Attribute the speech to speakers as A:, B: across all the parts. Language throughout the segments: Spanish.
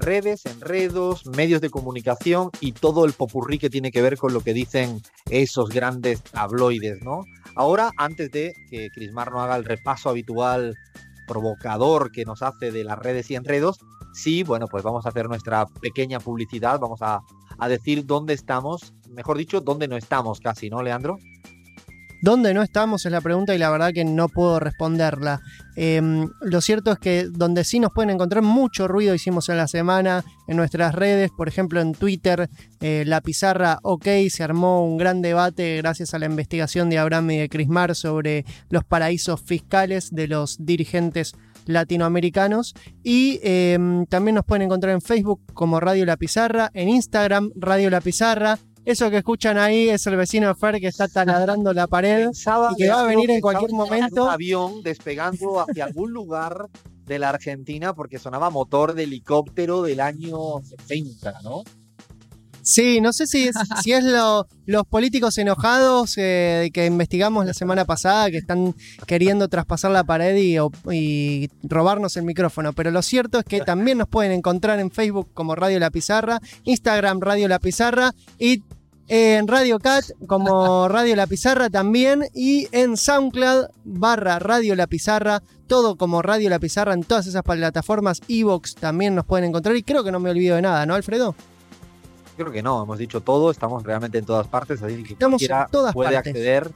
A: redes, enredos, medios de comunicación y todo el popurrí que tiene que ver con lo que dicen esos grandes tabloides, ¿no? Ahora, antes de que Crismar no haga el repaso habitual provocador que nos hace de las redes y enredos, sí, bueno, pues vamos a hacer nuestra pequeña publicidad, vamos a, a decir dónde estamos, mejor dicho, dónde no estamos casi, ¿no, Leandro?
B: ¿Dónde no estamos? Es la pregunta y la verdad que no puedo responderla. Em, lo cierto es que donde sí nos pueden encontrar mucho ruido hicimos en la semana en nuestras redes, por ejemplo en Twitter, eh, la pizarra OK, se armó un gran debate gracias a la investigación de Abraham y de Crismar sobre los paraísos fiscales de los dirigentes latinoamericanos y em, también nos pueden encontrar en Facebook como Radio La Pizarra, en Instagram Radio La Pizarra, eso que escuchan ahí es el vecino Fer que está taladrando la pared y que va a venir en cualquier momento.
A: Un avión despegando hacia algún lugar de la Argentina porque sonaba motor de helicóptero del año 60, ¿no?
B: Sí, no sé si es, si es los políticos enojados eh, que investigamos la semana pasada, que están queriendo traspasar la pared y, y, robarnos el micrófono, pero lo cierto es que también nos pueden encontrar en Facebook como Radio La Pizarra, Instagram Radio La Pizarra y en Radio Cat como Radio La Pizarra también y en SoundCloud barra Radio La Pizarra, todo como Radio La Pizarra en todas esas plataformas, Evox también nos pueden encontrar y creo que no me olvido de nada, ¿no, Alfredo?
A: Creo que no, hemos dicho todo, estamos realmente en todas partes, así que
B: estamos en todas
A: puede
B: partes.
A: acceder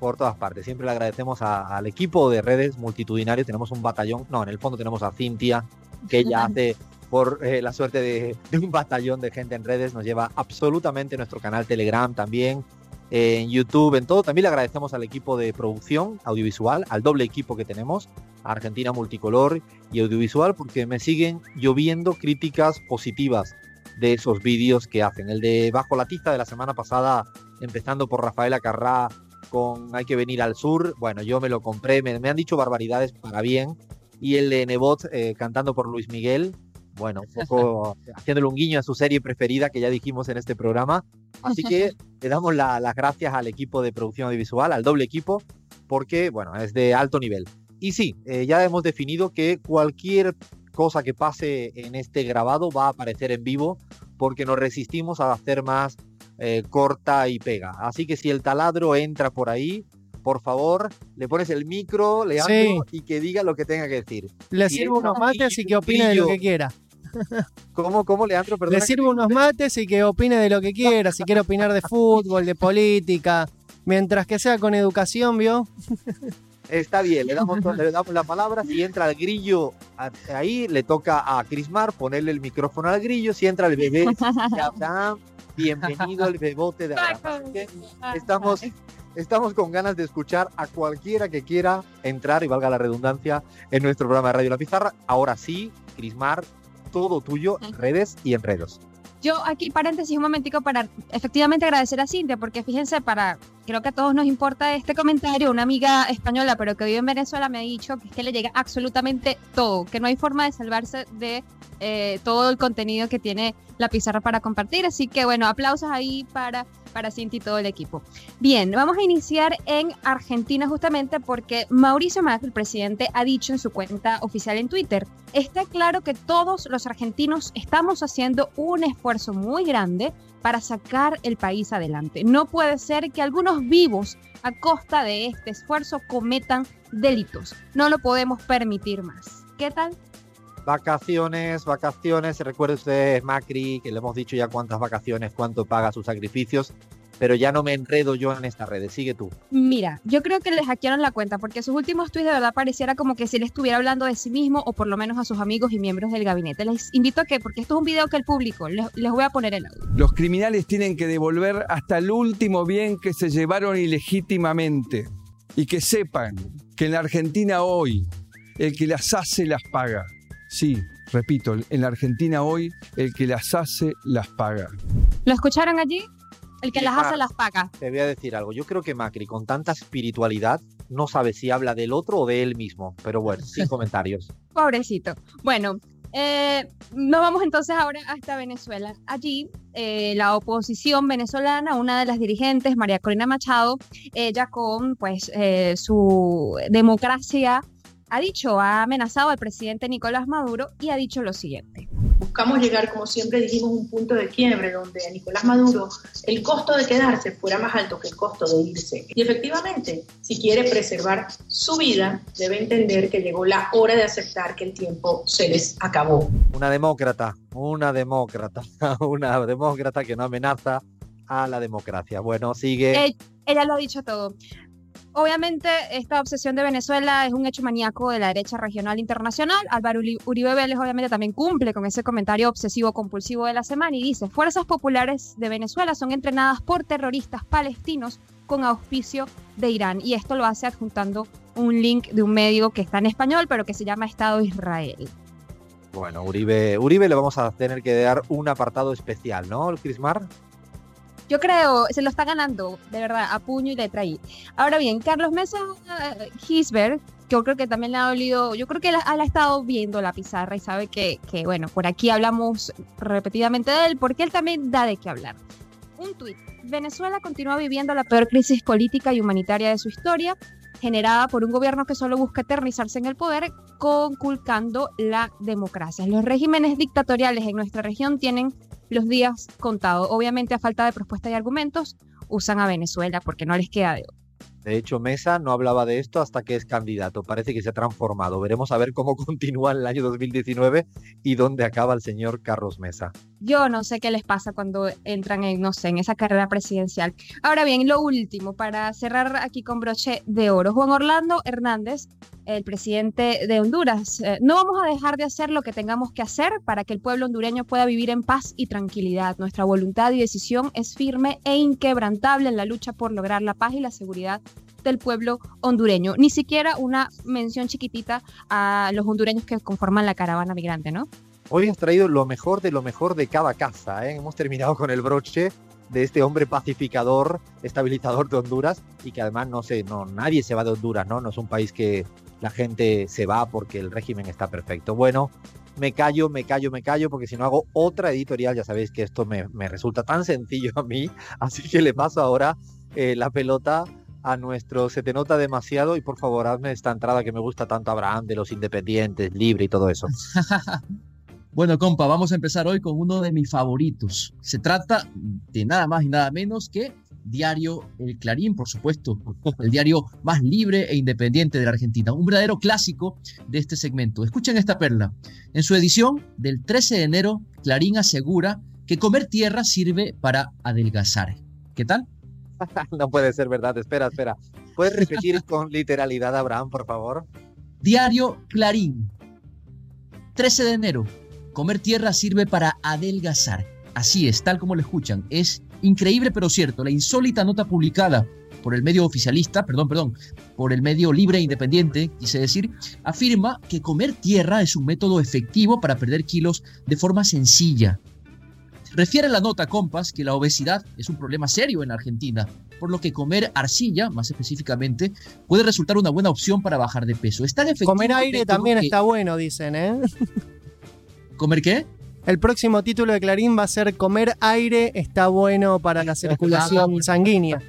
A: por todas partes. Siempre le agradecemos al equipo de redes multitudinario, tenemos un batallón, no, en el fondo tenemos a Cintia, que ella hace por eh, la suerte de, un batallón de gente en redes, nos lleva absolutamente nuestro canal Telegram también, eh, en YouTube, en todo. También le agradecemos al equipo de producción audiovisual, al doble equipo que tenemos, Argentina Multicolor y Audiovisual, porque me siguen lloviendo críticas positivas de esos vídeos que hacen. El de Bajo la Tiza de la semana pasada, empezando por Rafaela Carrá con Hay que venir al sur, bueno, yo me lo compré, me, me han dicho barbaridades para bien. Y el de Nebot eh, cantando por Luis Miguel, bueno, un poco haciéndole un guiño a su serie preferida que ya dijimos en este programa. Así que le damos la, las gracias al equipo de producción audiovisual, al doble equipo, porque, bueno, es de alto nivel. Y sí, eh, ya hemos definido que cualquier cosa que pase en este grabado va a aparecer en vivo, porque nos resistimos a hacer más eh, corta y pega. Así que si el taladro entra por ahí, por favor, le pones el micro, le sí. y que diga lo que tenga que decir.
B: Le sirvo unos mates y que opine de lo que quiera.
A: ¿Cómo, cómo, Leandro?
B: Perdona Le sirvo unos mates y que opine de lo que quiera, si quiere opinar de fútbol, de política, mientras que sea con educación, ¿vio?
A: Está bien, le damos, le damos la palabra. Si entra el grillo ahí, le toca a Crismar ponerle el micrófono al grillo. Si entra el bebé Abraham, bienvenido el bebote de Abraham. Estamos, estamos con ganas de escuchar a cualquiera que quiera entrar, y valga la redundancia, en nuestro programa de Radio La Pizarra. Ahora sí, Crismar, todo tuyo, redes y enredos.
C: Yo aquí paréntesis un momentico para efectivamente agradecer a Cintia, porque fíjense, para creo que a todos nos importa este comentario, una amiga española pero que vive en Venezuela me ha dicho que es que le llega absolutamente todo, que no hay forma de salvarse de eh, todo el contenido que tiene la pizarra para compartir, así que bueno, aplausos ahí para para Cinti y todo el equipo. Bien, vamos a iniciar en Argentina justamente porque Mauricio Macri, el presidente, ha dicho en su cuenta oficial en Twitter, está claro que todos los argentinos estamos haciendo un esfuerzo muy grande para sacar el país adelante. No puede ser que algunos vivos a costa de este esfuerzo cometan delitos. No lo podemos permitir más. ¿Qué tal?
A: Vacaciones, vacaciones. Recuerde usted, Macri, que le hemos dicho ya cuántas vacaciones, cuánto paga sus sacrificios. Pero ya no me enredo yo en estas redes. Sigue tú.
C: Mira, yo creo que le hackearon la cuenta porque sus últimos tweets de verdad pareciera como que si él estuviera hablando de sí mismo o por lo menos a sus amigos y miembros del gabinete. Les invito a que, porque esto es un video que el público, les, les voy a poner el audio.
D: Los criminales tienen que devolver hasta el último bien que se llevaron ilegítimamente. Y que sepan que en la Argentina hoy, el que las hace las paga. Sí, repito, en la Argentina hoy el que las hace las paga.
C: ¿Lo escucharon allí? El que las hace las paga.
A: Te voy a decir algo. Yo creo que Macri, con tanta espiritualidad, no sabe si habla del otro o de él mismo. Pero bueno, sin comentarios.
C: Pobrecito. Bueno, eh, nos vamos entonces ahora hasta Venezuela. Allí, eh, la oposición venezolana, una de las dirigentes, María Corina Machado, ella con pues eh, su democracia ha dicho, ha amenazado al presidente Nicolás Maduro y ha dicho lo siguiente.
E: Buscamos llegar, como siempre dijimos, a un punto de quiebre donde a Nicolás Maduro el costo de quedarse fuera más alto que el costo de irse. Y efectivamente, si quiere preservar su vida, debe entender que llegó la hora de aceptar que el tiempo se les acabó.
A: Una demócrata, una demócrata, una demócrata que no amenaza a la democracia. Bueno, sigue.
C: Ella, ella lo ha dicho todo. Obviamente, esta obsesión de Venezuela es un hecho maníaco de la derecha regional internacional. Álvaro Uri- Uribe Vélez obviamente también cumple con ese comentario obsesivo-compulsivo de la semana y dice, fuerzas populares de Venezuela son entrenadas por terroristas palestinos con auspicio de Irán. Y esto lo hace adjuntando un link de un medio que está en español, pero que se llama Estado Israel.
A: Bueno, Uribe, Uribe le vamos a tener que dar un apartado especial, ¿no, Crismar?
C: Yo creo, se lo está ganando, de verdad, a puño y letra ahí. Ahora bien, Carlos Mesa eh, Gisbert, yo creo que también le ha dolido, yo creo que él ha estado viendo la pizarra y sabe que, que, bueno, por aquí hablamos repetidamente de él, porque él también da de qué hablar. Un tuit. Venezuela continúa viviendo la peor crisis política y humanitaria de su historia, generada por un gobierno que solo busca eternizarse en el poder, conculcando la democracia. Los regímenes dictatoriales en nuestra región tienen los días contados. Obviamente, a falta de propuestas y argumentos, usan a Venezuela porque no les queda de otra.
A: De hecho, Mesa no hablaba de esto hasta que es candidato. Parece que se ha transformado. Veremos a ver cómo continúa el año 2019 y dónde acaba el señor Carlos Mesa.
C: Yo no sé qué les pasa cuando entran en, no sé, en esa carrera presidencial. Ahora bien, lo último, para cerrar aquí con broche de oro. Juan Orlando Hernández, el presidente de Honduras. eh, no vamos a dejar de hacer lo que tengamos que hacer para que el pueblo hondureño pueda vivir en paz y tranquilidad. Nuestra voluntad y decisión es firme e inquebrantable en la lucha por lograr la paz y la seguridad del pueblo hondureño. Ni siquiera una mención chiquitita a los hondureños que conforman la caravana migrante, ¿no?
A: Hoy has traído lo mejor de lo mejor de cada casa. ¿eh? Hemos terminado con el broche de este hombre pacificador, estabilizador de Honduras y que además no sé, no nadie se va de Honduras, ¿no? No es un país que la gente se va porque el régimen está perfecto. Bueno, me callo, me callo, me callo, porque si no hago otra editorial, ya sabéis que esto me, me resulta tan sencillo a mí, así que le paso ahora eh, la pelota a nuestro Se te nota demasiado y por favor hazme esta entrada que me gusta tanto Abraham de los independientes, libre y todo eso.
F: Bueno, compa, vamos a empezar hoy con uno de mis favoritos. Se trata de nada más y nada menos que Diario El Clarín, por supuesto, el diario más libre e independiente de la Argentina, un verdadero clásico de este segmento. Escuchen esta perla. En su edición del 13 de enero, Clarín asegura que comer tierra sirve para adelgazar. ¿Qué tal?
A: no puede ser verdad, espera, espera. ¿Puedes repetir con literalidad, Abraham, por favor?
F: Diario Clarín. 13 de enero. Comer tierra sirve para adelgazar. Así es, tal como lo escuchan. Es increíble pero cierto. La insólita nota publicada por el medio oficialista, perdón, perdón, por el medio libre e independiente, quise decir, afirma que comer tierra es un método efectivo para perder kilos de forma sencilla. Refiere la nota, compas, que la obesidad es un problema serio en Argentina, por lo que comer arcilla, más específicamente, puede resultar una buena opción para bajar de peso. Es tan efectivo
B: Comer aire también
F: que-
B: está bueno, dicen, ¿eh?
F: ¿Comer qué?
B: El próximo título de Clarín va a ser Comer aire está bueno para la circulación sanguínea.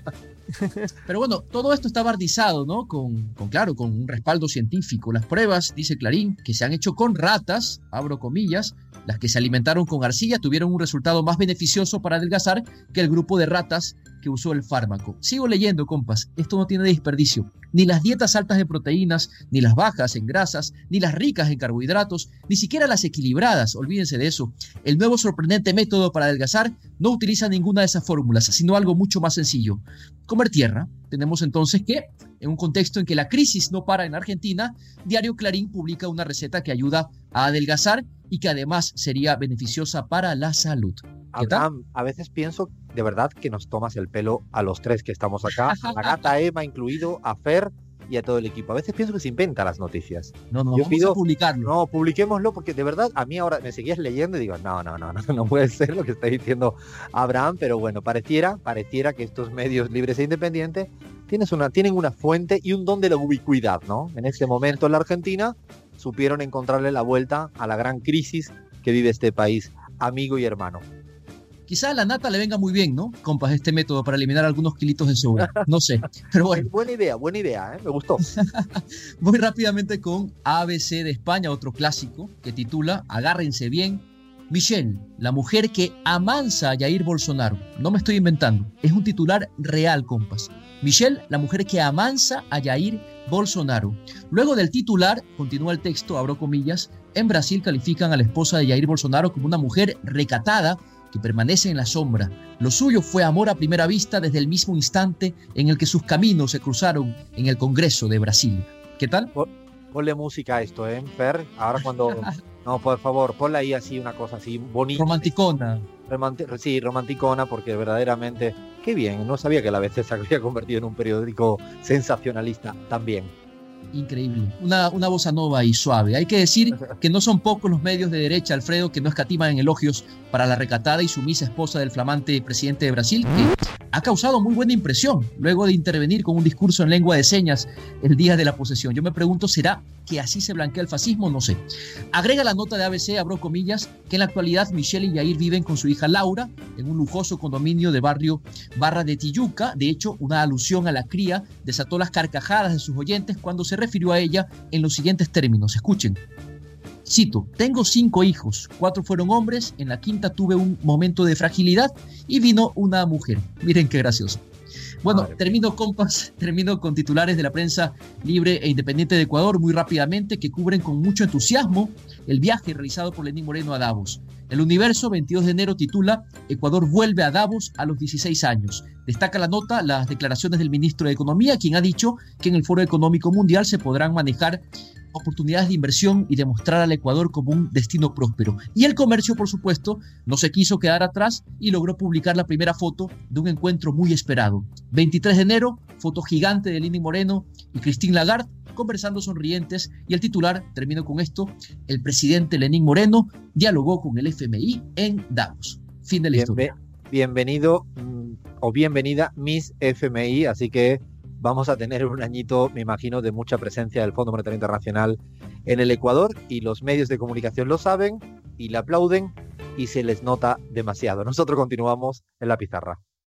F: Pero bueno, todo esto está bardizado, ¿no? Con, con, claro, con un respaldo científico. Las pruebas, dice Clarín, que se han hecho con ratas, abro comillas, las que se alimentaron con arcilla tuvieron un resultado más beneficioso para adelgazar que el grupo de ratas que usó el fármaco. Sigo leyendo, compas, esto no tiene desperdicio. Ni las dietas altas de proteínas, ni las bajas en grasas, ni las ricas en carbohidratos, ni siquiera las equilibradas, olvídense de eso. El nuevo sorprendente método para adelgazar no utiliza ninguna de esas fórmulas, sino algo mucho más sencillo. Comer tierra. Tenemos entonces que, en un contexto en que la crisis no para en Argentina, Diario Clarín publica una receta que ayuda a adelgazar y que además sería beneficiosa para la salud.
A: Abraham, a veces pienso de verdad que nos tomas el pelo a los tres que estamos acá, a la gata Emma incluido, a Fer y a todo el equipo. A veces pienso que se inventa las noticias.
F: No, no,
A: Yo
F: vamos
A: pido-
F: a publicarlo.
A: No, publiquémoslo porque de verdad a mí ahora me seguías leyendo y digo, no, no, no, no, no puede ser lo que está diciendo Abraham, pero bueno, pareciera, pareciera que estos medios libres e independientes tienes una, tienen una fuente y un don de la ubicuidad, ¿no? En este momento en la Argentina supieron encontrarle la vuelta a la gran crisis que vive este país, amigo y hermano.
F: Quizá a la nata le venga muy bien, ¿no? Compas, este método para eliminar algunos kilitos de sobra. No sé. Pero bueno,
A: Buena idea, buena idea, ¿eh? me gustó.
F: Voy rápidamente con ABC de España, otro clásico que titula Agárrense bien, Michelle, la mujer que amansa a Jair Bolsonaro. No me estoy inventando, es un titular real, compas. Michelle, la mujer que amansa a Jair Bolsonaro. Luego del titular, continúa el texto, abro comillas, en Brasil califican a la esposa de Jair Bolsonaro como una mujer recatada que permanece en la sombra. Lo suyo fue amor a primera vista desde el mismo instante en el que sus caminos se cruzaron en el Congreso de Brasil. ¿Qué tal?
A: Ponle música a esto, ¿eh, Fer? Ahora cuando... No, por favor, ponle ahí así una cosa así bonita.
F: Romanticona.
A: sí, romanticona, porque verdaderamente, qué bien, no sabía que la ABC se había convertido en un periódico sensacionalista también
F: increíble. Una, una bossa nova y suave. Hay que decir que no son pocos los medios de derecha, Alfredo, que no escatiman en elogios para la recatada y sumisa esposa del flamante presidente de Brasil, que ha causado muy buena impresión luego de intervenir con un discurso en lengua de señas el día de la posesión. Yo me pregunto, ¿será que así se blanquea el fascismo? No sé. Agrega la nota de ABC, abro comillas, que en la actualidad Michelle y Jair viven con su hija Laura en un lujoso condominio de barrio Barra de Tijuca. De hecho, una alusión a la cría desató las carcajadas de sus oyentes cuando se refirió a ella en los siguientes términos. Escuchen. Cito, tengo cinco hijos, cuatro fueron hombres, en la quinta tuve un momento de fragilidad y vino una mujer. Miren qué gracioso. Bueno, termino, compas, termino con titulares de la prensa libre e independiente de Ecuador muy rápidamente que cubren con mucho entusiasmo el viaje realizado por Lenín Moreno a Davos. El Universo, 22 de enero, titula Ecuador vuelve a Davos a los 16 años. Destaca la nota las declaraciones del ministro de Economía, quien ha dicho que en el Foro Económico Mundial se podrán manejar oportunidades de inversión y demostrar al Ecuador como un destino próspero. Y el comercio, por supuesto, no se quiso quedar atrás y logró publicar la primera foto de un encuentro muy esperado. 23 de enero, foto gigante de Lini Moreno y Christine Lagarde conversando sonrientes y el titular, termino con esto, el presidente Lenín Moreno dialogó con el FMI en Davos. Fin de la historia.
A: Bienvenido mm, o bienvenida Miss FMI, así que vamos a tener un añito, me imagino, de mucha presencia del Fondo Monetario Internacional en el Ecuador y los medios de comunicación lo saben y le aplauden y se les nota demasiado. Nosotros continuamos en la pizarra.